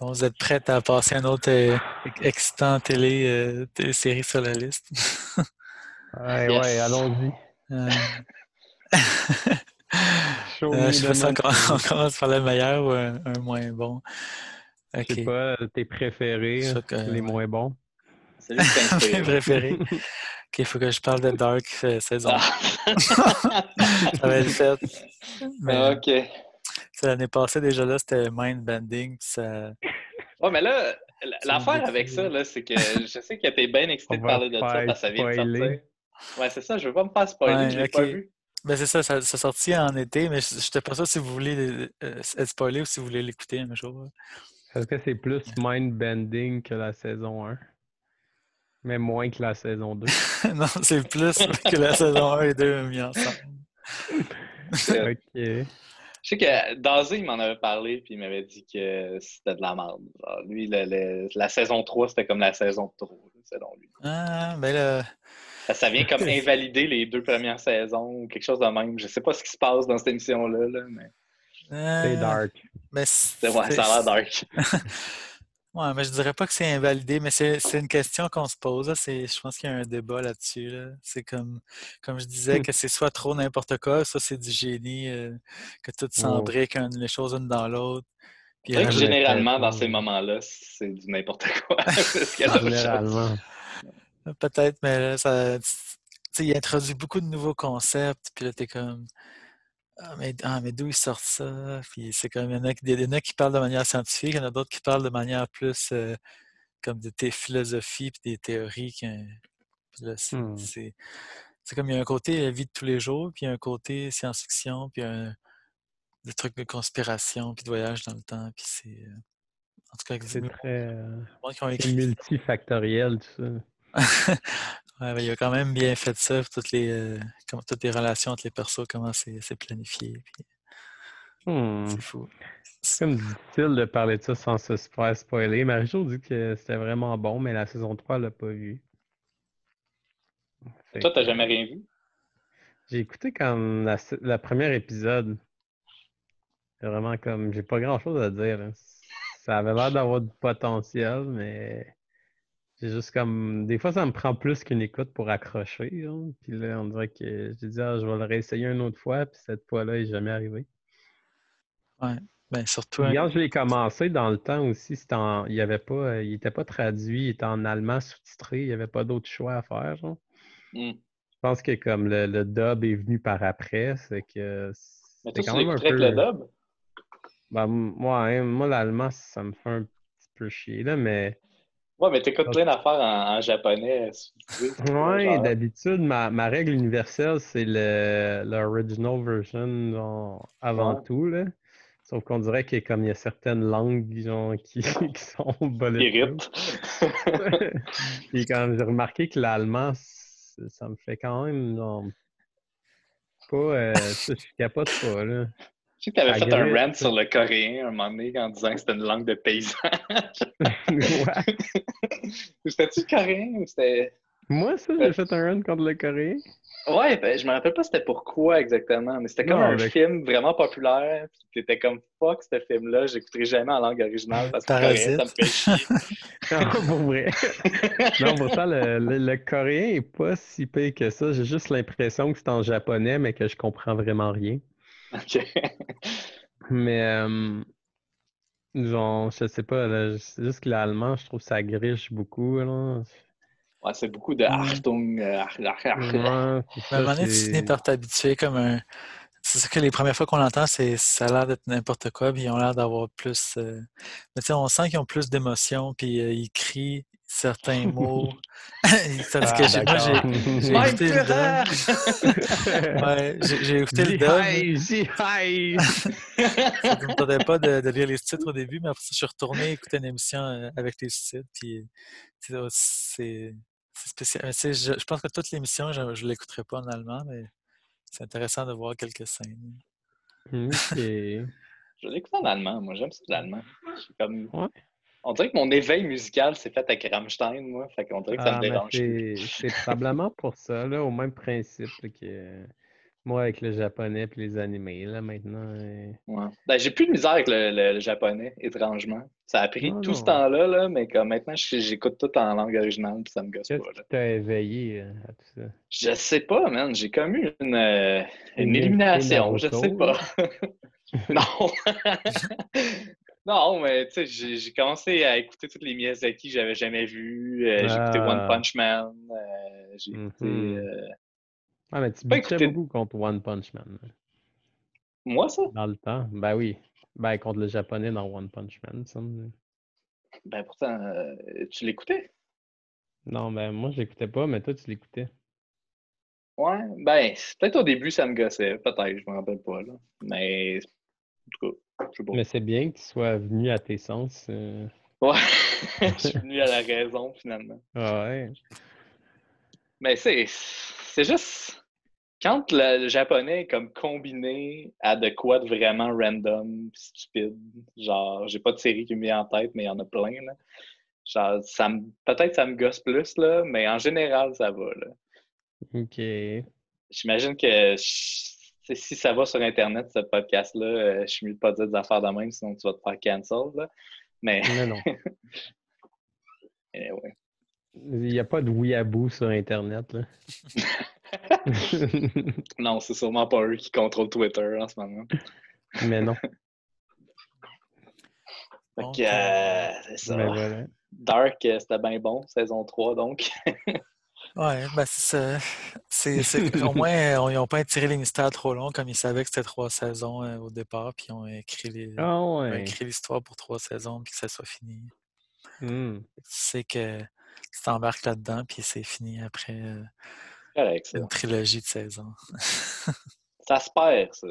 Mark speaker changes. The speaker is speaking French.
Speaker 1: Bon, vous êtes prête à passer un autre euh, excitant télé, euh, télésérie sur la liste?
Speaker 2: ouais, ouais, allons-y.
Speaker 1: Euh, euh, je fais ça, on, commence par le meilleur ou un, un moins bon?
Speaker 2: Je sais pas, tes préférés, que, les moins bons.
Speaker 3: C'est
Speaker 1: Mes préférés. OK, il faut que je parle de Dark euh, saison. Ah. ça va être fait.
Speaker 3: Mais, ah, OK.
Speaker 1: L'année passée, déjà là, c'était Mind Bending. Ça...
Speaker 3: Ouais, mais là, l'affaire avec ça, là, c'est que je sais que t'es bien excité de parler de ça parce que ça vient de sortir. Ouais, c'est ça, je veux pas me faire spoiler, ouais, je l'ai pas vu.
Speaker 1: Ben c'est ça, ça, ça sorti en été, mais je n'étais pas sûr si vous voulez euh, être spoilé ou si vous voulez l'écouter un jour.
Speaker 2: Est-ce que c'est plus mind-bending que la saison 1? Mais moins que la saison 2.
Speaker 1: non, c'est plus que la saison 1 et 2 mis ensemble.
Speaker 2: ok. Je
Speaker 3: sais que Dazé, il m'en avait parlé, puis il m'avait dit que c'était de la merde. lui, la saison 3, c'était comme la saison 3, selon lui.
Speaker 1: Ah, ben là.
Speaker 3: Ça vient comme invalider les deux premières saisons ou quelque chose de même. Je sais pas ce qui se passe dans cette émission-là, là, mais.
Speaker 2: Euh, c'est dark.
Speaker 1: Mais
Speaker 3: ouais, ça a l'air dark.
Speaker 1: Ouais, mais je dirais pas que c'est invalidé, mais c'est une question qu'on se pose. Je pense qu'il y a un débat là-dessus. C'est comme, comme je disais, mmh. que c'est soit trop n'importe quoi, soit c'est du génie, euh, que tout s'embrique les choses une dans l'autre.
Speaker 3: C'est que généralement, dans ces moments-là, c'est du n'importe quoi.
Speaker 2: généralement.
Speaker 1: Peut-être, mais là, ça, il introduit beaucoup de nouveaux concepts, puis là, t'es comme ah, mais, ah, mais d'où ils sortent ça? Puis c'est comme, il y, en a, il y en a qui parlent de manière scientifique, il y en a d'autres qui parlent de manière plus euh, comme de tes philosophies puis des théories. Mmh. c'est, comme il y a un côté euh, vie de tous les jours, puis il y a un côté science-fiction, puis un, des trucs de conspiration, puis de voyage dans le temps. Puis c'est. Euh,
Speaker 2: en tout cas, c'est très multifactoriel, tout ça.
Speaker 1: Ouais, ben, il a quand même bien fait ça, toutes les, euh, toutes les relations entre les persos, comment c'est planifié.
Speaker 2: Hmm.
Speaker 1: C'est fou.
Speaker 2: C'est comme difficile de parler de ça sans se faire spoiler. Marie-Jo dit que c'était vraiment bon, mais la saison 3, elle l'a pas vu.
Speaker 3: Fait Toi, t'as jamais rien vu?
Speaker 2: J'ai écouté comme la, la première épisode. C'est vraiment comme. J'ai pas grand chose à dire. Ça avait l'air d'avoir du potentiel, mais c'est juste comme. Des fois, ça me prend plus qu'une écoute pour accrocher. Puis là, on dirait que j'ai dit, ah, je vais le réessayer une autre fois. Puis cette fois-là, il n'est jamais arrivé.
Speaker 1: Ouais. Ben, surtout.
Speaker 2: Quand je l'ai commencé, dans le temps aussi, en... il avait pas. Il n'était pas traduit, il était en allemand sous-titré. Il n'y avait pas d'autre choix à faire. Genre.
Speaker 3: Hmm.
Speaker 2: Je pense que comme le, le, dub est venu par après, c'est que.
Speaker 3: Mais toi, quand même un peu... le dub?
Speaker 2: Ben, moi, hein, moi l'allemand, ça me fait un petit peu chier, là, mais
Speaker 3: Ouais, mais t'écoutes plein d'affaires en, en, japonais.
Speaker 2: Oui, d'habitude, ma, ma, règle universelle, c'est l'original version avant tout. Là. Sauf qu'on dirait qu'il y a certaines langues genre, qui, qui sont
Speaker 3: Irritent.
Speaker 2: Et quand j'ai remarqué que l'allemand, ça me fait quand même genre, pas. Euh, je capote pas. Là.
Speaker 3: Je sais que tu avais fait un rant sur le coréen un moment donné en disant que c'était une langue de paysan.
Speaker 2: ouais.
Speaker 3: C'était-tu coréen ou c'était.
Speaker 2: Moi, ça, j'ai fait un run contre le coréen.
Speaker 3: Ouais, ben, je me rappelle pas c'était pourquoi exactement, mais c'était comme un film vraiment populaire. Puis t'étais comme fuck ce film-là, j'écouterai jamais en langue originale parce que le coréen, ça me fait chier.
Speaker 2: non, pour vrai. non, pour ça, le, le, coréen est pas si pire que ça. J'ai juste l'impression que c'est en japonais, mais que je comprends vraiment rien.
Speaker 3: OK.
Speaker 2: Mais, euh, genre, je sais pas, c'est juste que l'allemand, je trouve que ça griche beaucoup. Là.
Speaker 3: Ouais, c'est beaucoup de Achtung.
Speaker 1: Euh, ouais, à un moment donné, tu finis par t'habituer comme un. C'est ça que les premières fois qu'on l'entend, c'est ça a l'air d'être n'importe quoi, puis ils ont l'air d'avoir plus. Euh, Mais tu sais, on sent qu'ils ont plus d'émotions, puis ils crient, certains mots. Tandis que j'ai, moi, j'ai, écouté le dub. ouais, j'ai, écouté le dub. ça ne me tentait pas de, de, lire les sous-titres au début, mais après ça, je suis retourné écouter une émission euh, avec les sous-titres. Puis c'est, c'est, spécial. Je, je, pense que toute l'émission, je ne l'écouterai pas en allemand, mais c'est intéressant de voir quelques scènes.
Speaker 2: OK.
Speaker 3: je l'écoute en allemand. Moi, j'aime ça l'allemand. Comme... Ouais. On dirait que mon éveil musical s'est fait avec Rammstein, moi. Fait qu'on dirait que ça me ah, dérange.
Speaker 2: C'est probablement pour ça, là, au même principe. que Moi, avec le japonais et les animés, là, maintenant. Euh,
Speaker 3: ouais. Ben, j'ai plus de misère avec le, japonais, étrangement. Ça a pris tout ce temps-là, là, mais comme maintenant, j'écoute tout en langue originale, puis ça me gosse pas.
Speaker 2: Qu'est-ce qui t'a éveillé euh, à tout ça?
Speaker 3: Je sais pas, man. J'ai comme eu une, euh, une, élimination, je sais pas. non! non, mais tu sais, j'ai commencé à écouter toutes les Miyazaki que j'avais jamais vues. j'ai écouté One ah. Punch Man. j'ai écouté... Mm-hmm.
Speaker 2: Ah, mais tu bitchais beaucoup contre One Punch Man.
Speaker 3: Moi, ça?
Speaker 2: Dans le temps. Ben oui. Ben, contre le japonais dans One Punch Man, ça.
Speaker 3: Ben pourtant, euh, tu l'écoutais?
Speaker 2: Non, ben moi, je l'écoutais pas, mais toi, tu l'écoutais.
Speaker 3: Ouais, ben, peut-être au début, ça me gossait. Peut-être, je me rappelle pas, là. Mais, en tout cas, je sais pas.
Speaker 2: Mais c'est bien que tu sois venu à tes sens. Euh.
Speaker 3: Ouais, je suis venu à la raison, finalement.
Speaker 2: Ouais.
Speaker 3: Mais c'est, c'est juste quand le, japonais est comme combiné à de quoi de vraiment random, stupide, genre, j'ai pas de série qui me vient en tête, mais il y en a plein, là. Genre, ça peut-être ça me gosse plus, là, mais en général, ça va, là.
Speaker 2: OK.
Speaker 3: J'imagine que si ça va sur Internet, ce podcast-là, euh, je suis mieux de pas dire des affaires de même, sinon tu vas te faire cancel, là. Mais...
Speaker 2: Non, non. Il n'y a pas de weeaboo sur Internet, là.
Speaker 3: non, c'est sûrement pas eux qui contrôlent Twitter en ce moment.
Speaker 2: Mais non.
Speaker 3: Fait euh, c'est ça. Ben Dark, euh, c'était bien bon, saison 3, donc.
Speaker 1: ouais, ben c'est ça. Au moins, ils n'ont pas étiré les mystères trop longs, comme ils savaient que c'était trois saisons euh, au départ, puis ils ont écrit l'histoire pour trois saisons, puis que ça soit fini.
Speaker 2: Hmm.
Speaker 1: C'est que tu t'embarques là-dedans, puis c'est fini après une trilogie de 16 ans.
Speaker 3: ça se perd, ça.